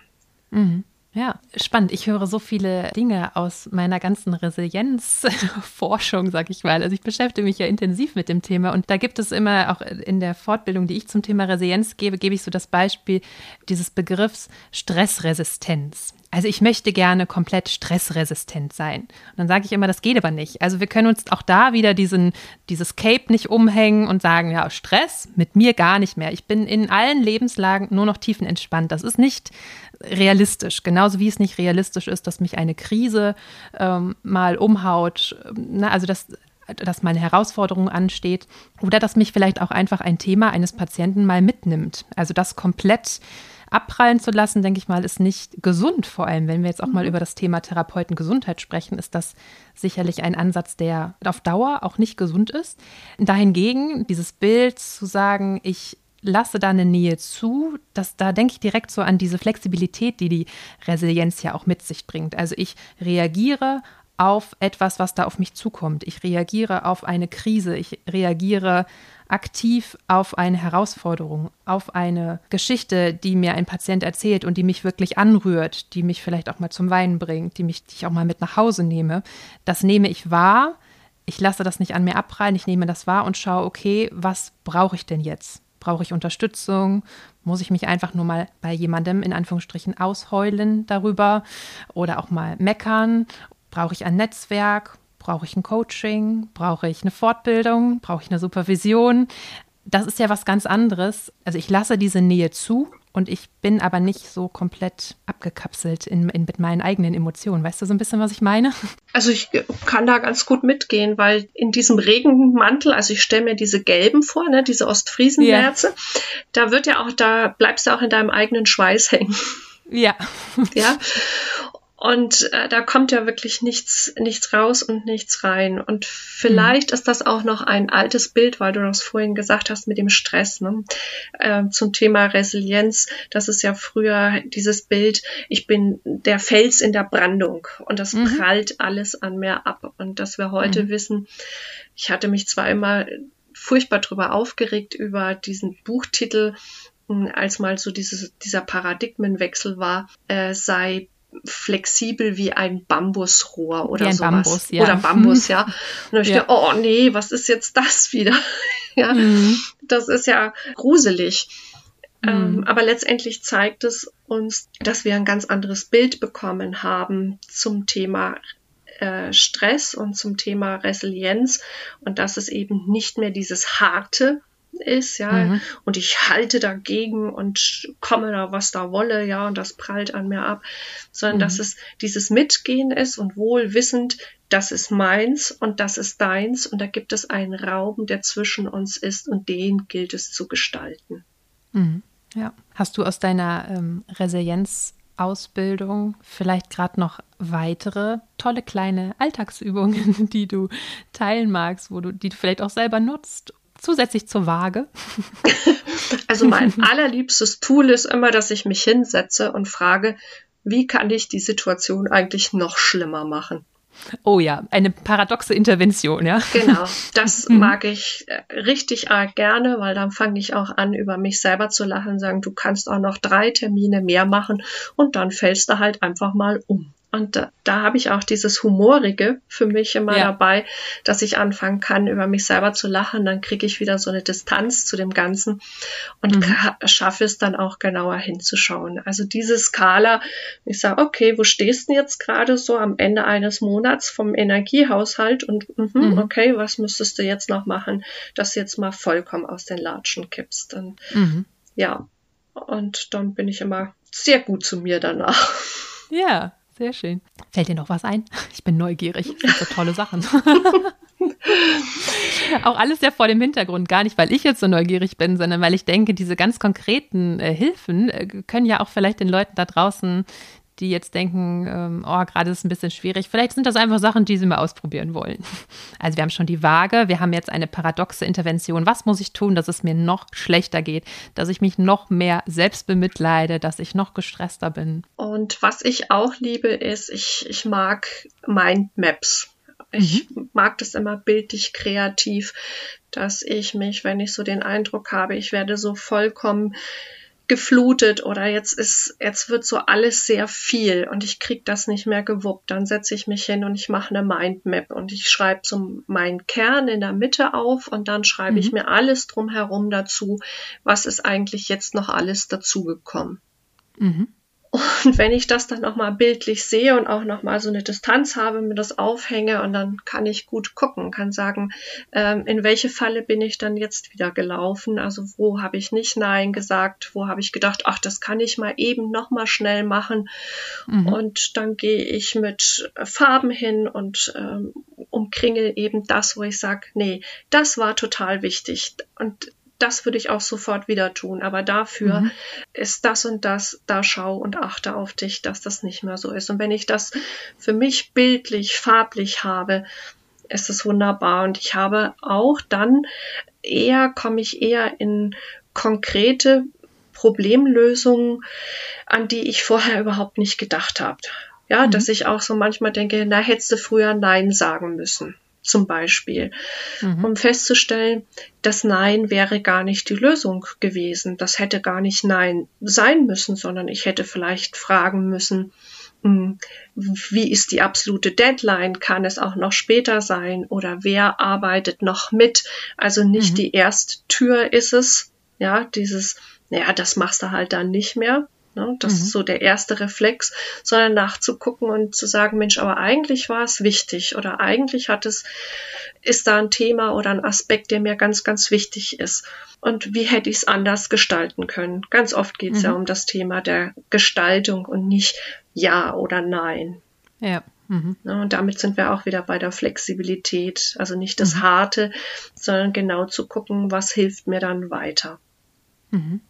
Mhm. Ja, spannend. Ich höre so viele Dinge aus meiner ganzen Resilienzforschung, sag ich mal. Also ich beschäftige mich ja intensiv mit dem Thema und da gibt es immer auch in der Fortbildung, die ich zum Thema Resilienz gebe, gebe ich so das Beispiel dieses Begriffs Stressresistenz. Also ich möchte gerne komplett stressresistent sein. Und dann sage ich immer, das geht aber nicht. Also wir können uns auch da wieder diesen, dieses Cape nicht umhängen und sagen, ja, Stress mit mir gar nicht mehr. Ich bin in allen Lebenslagen nur noch tiefenentspannt. Das ist nicht realistisch. Genauso wie es nicht realistisch ist, dass mich eine Krise ähm, mal umhaut. Na, also dass dass meine Herausforderung ansteht oder dass mich vielleicht auch einfach ein Thema eines Patienten mal mitnimmt. Also das komplett abprallen zu lassen, denke ich mal, ist nicht gesund. Vor allem, wenn wir jetzt auch mhm. mal über das Thema Therapeutengesundheit sprechen, ist das sicherlich ein Ansatz, der auf Dauer auch nicht gesund ist. Dahingegen, dieses Bild zu sagen, ich lasse da eine Nähe zu, das, da denke ich direkt so an diese Flexibilität, die die Resilienz ja auch mit sich bringt. Also ich reagiere auf etwas, was da auf mich zukommt. Ich reagiere auf eine Krise. Ich reagiere aktiv auf eine Herausforderung, auf eine Geschichte, die mir ein Patient erzählt und die mich wirklich anrührt, die mich vielleicht auch mal zum Weinen bringt, die mich die ich auch mal mit nach Hause nehme. Das nehme ich wahr. Ich lasse das nicht an mir abprallen, ich nehme das wahr und schaue, okay, was brauche ich denn jetzt? Brauche ich Unterstützung? Muss ich mich einfach nur mal bei jemandem in Anführungsstrichen ausheulen darüber oder auch mal meckern? Brauche ich ein Netzwerk? Brauche ich ein Coaching? Brauche ich eine Fortbildung? Brauche ich eine Supervision? Das ist ja was ganz anderes. Also ich lasse diese Nähe zu und ich bin aber nicht so komplett abgekapselt in, in, mit meinen eigenen Emotionen. Weißt du so ein bisschen, was ich meine? Also ich kann da ganz gut mitgehen, weil in diesem Regenmantel, also ich stelle mir diese gelben vor, ne, diese Ostfriesennerze, ja. da wird ja auch, da bleibst du auch in deinem eigenen Schweiß hängen. Ja. Ja. Und äh, da kommt ja wirklich nichts, nichts raus und nichts rein. Und vielleicht mhm. ist das auch noch ein altes Bild, weil du das vorhin gesagt hast mit dem Stress, ne? äh, zum Thema Resilienz. Das ist ja früher dieses Bild, ich bin der Fels in der Brandung und das mhm. prallt alles an mir ab. Und dass wir heute mhm. wissen, ich hatte mich zwar immer furchtbar drüber aufgeregt über diesen Buchtitel, hm, als mal so dieses, dieser Paradigmenwechsel war, äh, sei flexibel wie ein Bambusrohr oder wie ein sowas. Bambus, ja. Oder Bambus, ja. Und dann ja. ich dachte, oh nee, was ist jetzt das wieder? ja, mhm. das ist ja gruselig. Mhm. Ähm, aber letztendlich zeigt es uns, dass wir ein ganz anderes Bild bekommen haben zum Thema äh, Stress und zum Thema Resilienz und dass es eben nicht mehr dieses harte ist, ja, mhm. und ich halte dagegen und komme da, was da wolle, ja, und das prallt an mir ab, sondern mhm. dass es dieses Mitgehen ist und wohl wissend, das ist meins und das ist deins und da gibt es einen Raum, der zwischen uns ist und den gilt es zu gestalten. Mhm. Ja. Hast du aus deiner ähm, Resilienz Ausbildung vielleicht gerade noch weitere tolle kleine Alltagsübungen, die du teilen magst, wo du die du vielleicht auch selber nutzt, zusätzlich zur Waage? Also mein allerliebstes Tool ist immer, dass ich mich hinsetze und frage, wie kann ich die Situation eigentlich noch schlimmer machen? Oh ja, eine paradoxe Intervention, ja. Genau, das mhm. mag ich äh, richtig arg gerne, weil dann fange ich auch an, über mich selber zu lachen, sagen, du kannst auch noch drei Termine mehr machen und dann fällst du halt einfach mal um. Und da, da habe ich auch dieses Humorige für mich immer ja. dabei, dass ich anfangen kann, über mich selber zu lachen. Dann kriege ich wieder so eine Distanz zu dem Ganzen und mhm. schaffe es dann auch genauer hinzuschauen. Also diese Skala, ich sage, okay, wo stehst du jetzt gerade so am Ende eines Monats vom Energiehaushalt und mh, mhm. okay, was müsstest du jetzt noch machen, dass du jetzt mal vollkommen aus den Latschen kippst. Dann, mhm. Ja, und dann bin ich immer sehr gut zu mir danach. Ja, sehr schön. Fällt dir noch was ein? Ich bin neugierig. Das so tolle Sachen. Auch alles ja vor dem Hintergrund, gar nicht, weil ich jetzt so neugierig bin, sondern weil ich denke, diese ganz konkreten äh, Hilfen äh, können ja auch vielleicht den Leuten da draußen, die jetzt denken, ähm, oh, gerade ist es ein bisschen schwierig, vielleicht sind das einfach Sachen, die sie mal ausprobieren wollen. Also wir haben schon die Waage, wir haben jetzt eine paradoxe Intervention. Was muss ich tun, dass es mir noch schlechter geht, dass ich mich noch mehr selbst bemitleide, dass ich noch gestresster bin? Und was ich auch liebe, ist, ich, ich mag Mindmaps. Ich mhm. mag das immer bildlich kreativ, dass ich mich, wenn ich so den Eindruck habe, ich werde so vollkommen geflutet oder jetzt ist, jetzt wird so alles sehr viel und ich krieg das nicht mehr gewuppt. Dann setze ich mich hin und ich mache eine Mindmap und ich schreibe so meinen Kern in der Mitte auf und dann schreibe mhm. ich mir alles drumherum dazu, was ist eigentlich jetzt noch alles dazugekommen. Mhm. Und wenn ich das dann nochmal bildlich sehe und auch nochmal so eine Distanz habe, mir das aufhänge und dann kann ich gut gucken, kann sagen, ähm, in welche Falle bin ich dann jetzt wieder gelaufen? Also wo habe ich nicht Nein gesagt? Wo habe ich gedacht, ach, das kann ich mal eben nochmal schnell machen? Mhm. Und dann gehe ich mit Farben hin und ähm, umkringel eben das, wo ich sage, nee, das war total wichtig. Und das würde ich auch sofort wieder tun. Aber dafür mhm. ist das und das, da schau und achte auf dich, dass das nicht mehr so ist. Und wenn ich das für mich bildlich, farblich habe, ist es wunderbar. Und ich habe auch dann eher, komme ich eher in konkrete Problemlösungen, an die ich vorher überhaupt nicht gedacht habe. Ja, mhm. dass ich auch so manchmal denke, na, hättest du früher Nein sagen müssen zum Beispiel, mhm. um festzustellen, das Nein wäre gar nicht die Lösung gewesen. Das hätte gar nicht Nein sein müssen, sondern ich hätte vielleicht fragen müssen, hm, wie ist die absolute Deadline? Kann es auch noch später sein? Oder wer arbeitet noch mit? Also nicht mhm. die erste Tür ist es, ja, dieses, naja, das machst du halt dann nicht mehr, Ne? Das mhm. ist so der erste Reflex, sondern nachzugucken und zu sagen, Mensch, aber eigentlich war es wichtig oder eigentlich hat es, ist da ein Thema oder ein Aspekt, der mir ganz, ganz wichtig ist. Und wie hätte ich es anders gestalten können? Ganz oft geht es mhm. ja um das Thema der Gestaltung und nicht Ja oder Nein. Ja. Mhm. Ne, und damit sind wir auch wieder bei der Flexibilität, also nicht das mhm. Harte, sondern genau zu gucken, was hilft mir dann weiter. Mhm.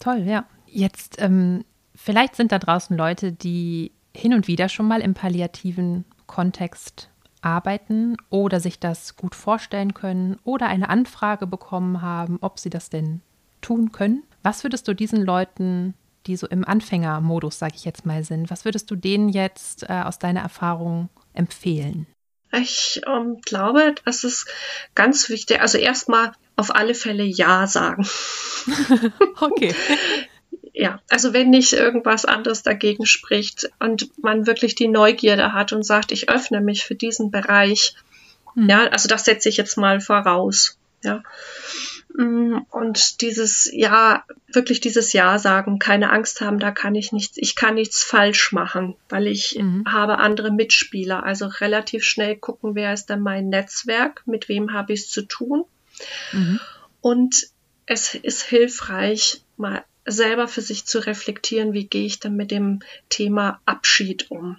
Toll, ja. Jetzt ähm, Vielleicht sind da draußen Leute, die hin und wieder schon mal im palliativen Kontext arbeiten oder sich das gut vorstellen können oder eine Anfrage bekommen haben, ob sie das denn tun können. Was würdest du diesen Leuten, die so im Anfängermodus, sage ich jetzt mal, sind, was würdest du denen jetzt äh, aus deiner Erfahrung empfehlen? Ich ähm, glaube, das ist ganz wichtig. Also erstmal auf alle Fälle Ja sagen. okay. ja, also wenn nicht irgendwas anderes dagegen spricht und man wirklich die Neugierde hat und sagt, ich öffne mich für diesen Bereich, mhm. ja, also das setze ich jetzt mal voraus, ja. Mm, und dieses Ja, wirklich dieses Ja sagen, keine Angst haben, da kann ich nichts, ich kann nichts falsch machen, weil ich mhm. habe andere Mitspieler. Also relativ schnell gucken, wer ist denn mein Netzwerk, mit wem habe ich es zu tun. Mhm. Und es ist hilfreich, mal selber für sich zu reflektieren, wie gehe ich dann mit dem Thema Abschied um.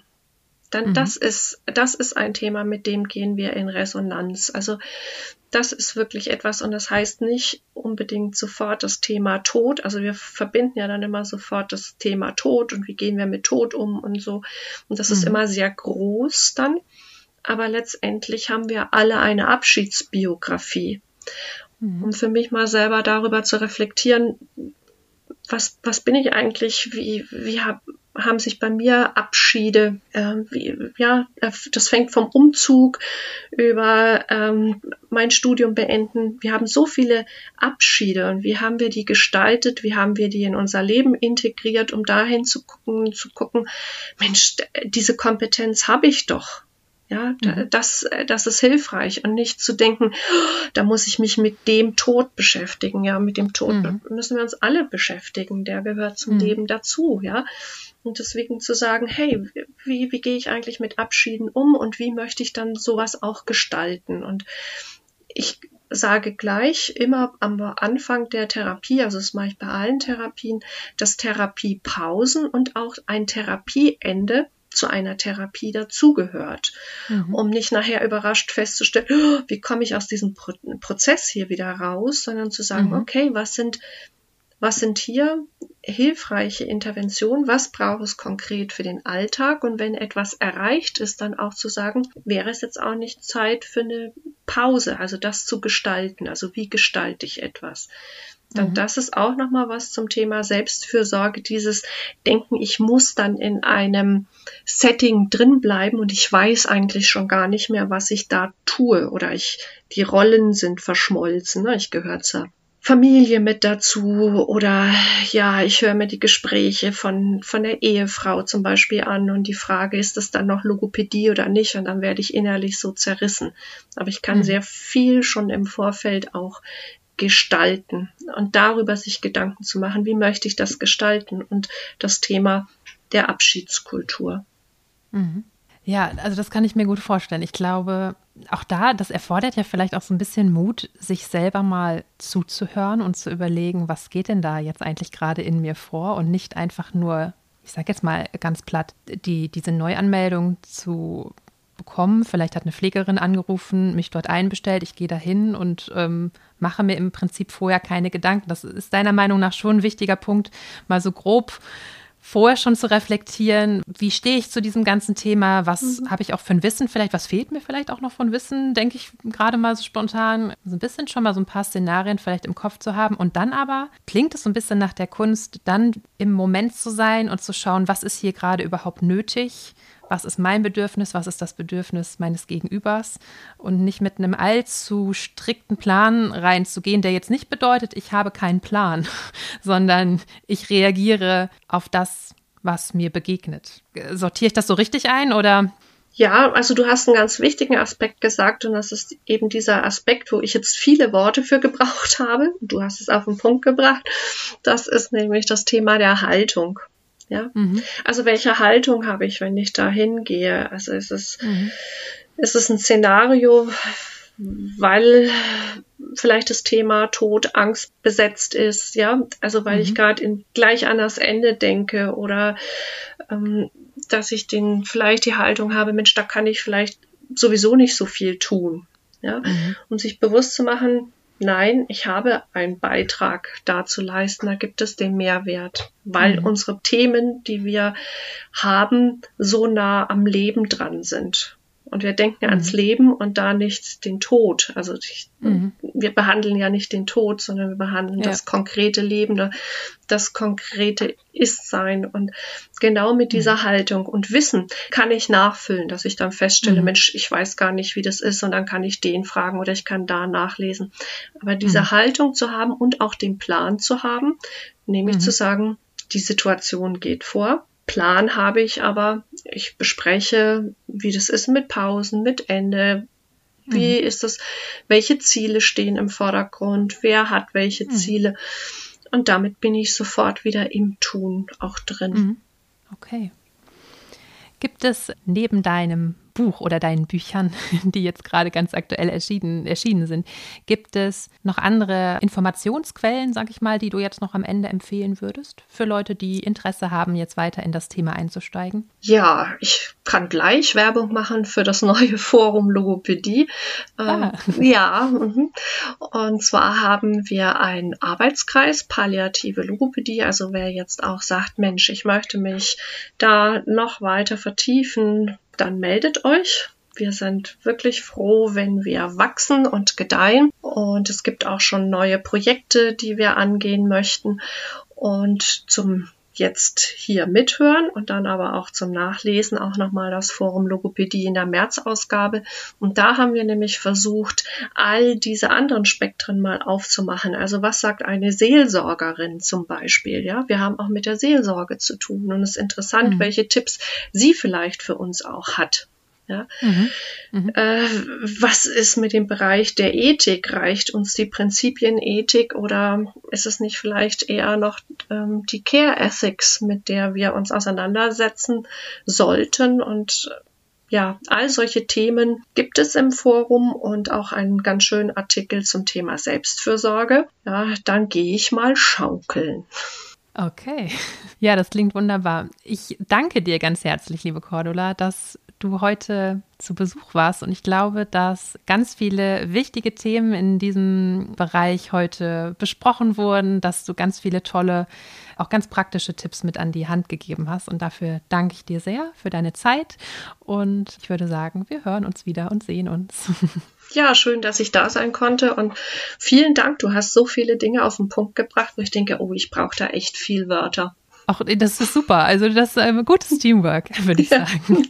Dann mhm. das ist, das ist ein Thema, mit dem gehen wir in Resonanz. Also das ist wirklich etwas und das heißt nicht unbedingt sofort das Thema Tod. Also wir verbinden ja dann immer sofort das Thema Tod und wie gehen wir mit Tod um und so. Und das mhm. ist immer sehr groß dann. Aber letztendlich haben wir alle eine Abschiedsbiografie. Mhm. Um für mich mal selber darüber zu reflektieren, was, was bin ich eigentlich, wie, wie hab, haben sich bei mir Abschiede, äh, wie, ja, das fängt vom Umzug über ähm, mein Studium beenden. Wir haben so viele Abschiede und wie haben wir die gestaltet, wie haben wir die in unser Leben integriert, um dahin zu gucken, zu gucken, Mensch, diese Kompetenz habe ich doch. Ja, mhm. das, das ist hilfreich und nicht zu denken, oh, da muss ich mich mit dem Tod beschäftigen. Ja, mit dem Tod mhm. müssen wir uns alle beschäftigen. Der gehört zum mhm. Leben dazu. Ja, und deswegen zu sagen, hey, wie, wie gehe ich eigentlich mit Abschieden um und wie möchte ich dann sowas auch gestalten? Und ich sage gleich immer am Anfang der Therapie, also das mache ich bei allen Therapien, dass Therapiepausen und auch ein Therapieende zu einer Therapie dazugehört, mhm. um nicht nachher überrascht festzustellen, oh, wie komme ich aus diesem Pro Prozess hier wieder raus, sondern zu sagen, mhm. okay, was sind was sind hier hilfreiche Interventionen? Was braucht es konkret für den Alltag? Und wenn etwas erreicht ist, dann auch zu sagen, wäre es jetzt auch nicht Zeit für eine Pause, also das zu gestalten? Also wie gestalte ich etwas? Dann mhm. das ist auch nochmal was zum Thema Selbstfürsorge, dieses Denken, ich muss dann in einem Setting drin bleiben und ich weiß eigentlich schon gar nicht mehr, was ich da tue oder ich, die Rollen sind verschmolzen. Ne? Ich gehöre zur Familie mit dazu oder ja, ich höre mir die Gespräche von, von der Ehefrau zum Beispiel an und die Frage, ist das dann noch Logopädie oder nicht? Und dann werde ich innerlich so zerrissen. Aber ich kann mhm. sehr viel schon im Vorfeld auch gestalten und darüber sich Gedanken zu machen, wie möchte ich das gestalten und das Thema der Abschiedskultur. Mhm. Ja, also das kann ich mir gut vorstellen. Ich glaube, auch da, das erfordert ja vielleicht auch so ein bisschen Mut, sich selber mal zuzuhören und zu überlegen, was geht denn da jetzt eigentlich gerade in mir vor und nicht einfach nur, ich sage jetzt mal ganz platt, die, diese Neuanmeldung zu bekommen. Vielleicht hat eine Pflegerin angerufen, mich dort einbestellt, ich gehe dahin und ähm, mache mir im Prinzip vorher keine Gedanken. Das ist deiner Meinung nach schon ein wichtiger Punkt, mal so grob vorher schon zu reflektieren, wie stehe ich zu diesem ganzen Thema, was mhm. habe ich auch für ein Wissen vielleicht, was fehlt mir vielleicht auch noch von Wissen, denke ich gerade mal so spontan, so ein bisschen schon mal so ein paar Szenarien vielleicht im Kopf zu haben. Und dann aber klingt es so ein bisschen nach der Kunst, dann im Moment zu sein und zu schauen, was ist hier gerade überhaupt nötig, was ist mein Bedürfnis, was ist das Bedürfnis meines Gegenübers und nicht mit einem allzu strikten Plan reinzugehen, der jetzt nicht bedeutet, ich habe keinen Plan, sondern ich reagiere auf das, was mir begegnet. Sortiere ich das so richtig ein oder? Ja, also du hast einen ganz wichtigen Aspekt gesagt und das ist eben dieser Aspekt, wo ich jetzt viele Worte für gebraucht habe. Du hast es auf den Punkt gebracht. Das ist nämlich das Thema der Haltung. Ja, mhm. also welche Haltung habe ich, wenn ich da hingehe? Also ist es, mhm. ist es ein Szenario, weil vielleicht das Thema Tod, Angst besetzt ist, ja, also weil mhm. ich gerade gleich an das Ende denke oder ähm, dass ich den vielleicht die Haltung habe, Mensch, da kann ich vielleicht sowieso nicht so viel tun, ja, mhm. und sich bewusst zu machen, Nein, ich habe einen Beitrag da zu leisten, da gibt es den Mehrwert, weil mhm. unsere Themen, die wir haben, so nah am Leben dran sind. Und wir denken mhm. ans Leben und da nicht den Tod. Also ich, mhm. wir behandeln ja nicht den Tod, sondern wir behandeln ja. das konkrete Leben, das konkrete Ist-Sein. Und genau mit dieser mhm. Haltung und Wissen kann ich nachfüllen, dass ich dann feststelle, mhm. Mensch, ich weiß gar nicht, wie das ist und dann kann ich den fragen oder ich kann da nachlesen. Aber diese mhm. Haltung zu haben und auch den Plan zu haben, nämlich zu sagen, die Situation geht vor Plan habe ich aber, ich bespreche, wie das ist mit Pausen, mit Ende, wie mhm. ist das, welche Ziele stehen im Vordergrund, wer hat welche mhm. Ziele. Und damit bin ich sofort wieder im Tun auch drin. Mhm. Okay. Gibt es neben deinem Buch oder deinen Büchern, die jetzt gerade ganz aktuell erschienen, erschienen sind, gibt es noch andere Informationsquellen, sag ich mal, die du jetzt noch am Ende empfehlen würdest für Leute, die Interesse haben, jetzt weiter in das Thema einzusteigen? Ja, ich kann gleich Werbung machen für das neue Forum Logopädie. Ah. Ähm, ja, mhm. und zwar haben wir einen Arbeitskreis Palliative Logopädie. Also wer jetzt auch sagt, Mensch, ich möchte mich da noch weiter vertiefen, dann meldet euch. Wir sind wirklich froh, wenn wir wachsen und gedeihen. Und es gibt auch schon neue Projekte, die wir angehen möchten. Und zum jetzt hier mithören und dann aber auch zum Nachlesen auch nochmal das Forum Logopädie in der März-Ausgabe. Und da haben wir nämlich versucht, all diese anderen Spektren mal aufzumachen. Also was sagt eine Seelsorgerin zum Beispiel? Ja, wir haben auch mit der Seelsorge zu tun und es ist interessant, mhm. welche Tipps sie vielleicht für uns auch hat. Ja? Mhm. Mhm. Äh, was ist mit dem Bereich der Ethik? Reicht uns die Prinzipienethik oder ist es nicht vielleicht eher noch ähm, die Care Ethics, mit der wir uns auseinandersetzen sollten? Und ja, all solche Themen gibt es im Forum und auch einen ganz schönen Artikel zum Thema Selbstfürsorge. Ja, dann gehe ich mal schaukeln. Okay. Ja, das klingt wunderbar. Ich danke dir ganz herzlich, liebe Cordula, dass du heute zu Besuch warst. Und ich glaube, dass ganz viele wichtige Themen in diesem Bereich heute besprochen wurden, dass du ganz viele tolle, auch ganz praktische Tipps mit an die Hand gegeben hast. Und dafür danke ich dir sehr für deine Zeit. Und ich würde sagen, wir hören uns wieder und sehen uns. Ja, schön, dass ich da sein konnte und vielen Dank. Du hast so viele Dinge auf den Punkt gebracht, wo ich denke, oh, ich brauche da echt viel Wörter. Ach, das ist super. Also das ist ein gutes Teamwork, würde ich sagen.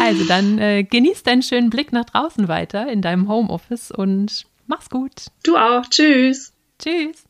also dann äh, genieß deinen schönen Blick nach draußen weiter in deinem Homeoffice und mach's gut. Du auch. Tschüss. Tschüss.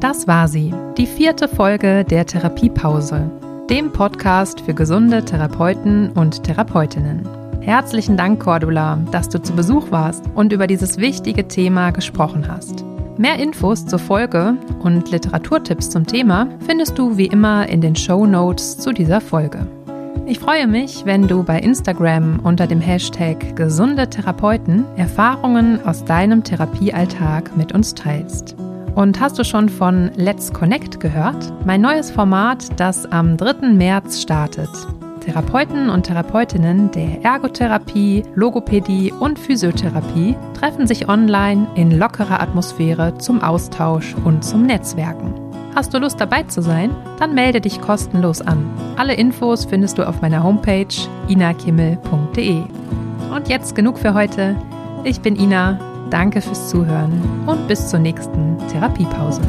Das war sie, die vierte Folge der Therapiepause, dem Podcast für gesunde Therapeuten und Therapeutinnen. Herzlichen Dank, Cordula, dass du zu Besuch warst und über dieses wichtige Thema gesprochen hast. Mehr Infos zur Folge und Literaturtipps zum Thema findest du wie immer in den Show Notes zu dieser Folge. Ich freue mich, wenn du bei Instagram unter dem Hashtag gesunde Therapeuten Erfahrungen aus deinem Therapiealltag mit uns teilst. Und hast du schon von Let's Connect gehört? Mein neues Format, das am 3. März startet. Therapeuten und Therapeutinnen der Ergotherapie, Logopädie und Physiotherapie treffen sich online in lockerer Atmosphäre zum Austausch und zum Netzwerken. Hast du Lust dabei zu sein? Dann melde dich kostenlos an. Alle Infos findest du auf meiner Homepage inakimmel.de. Und jetzt genug für heute. Ich bin Ina. Danke fürs Zuhören und bis zur nächsten Therapiepause.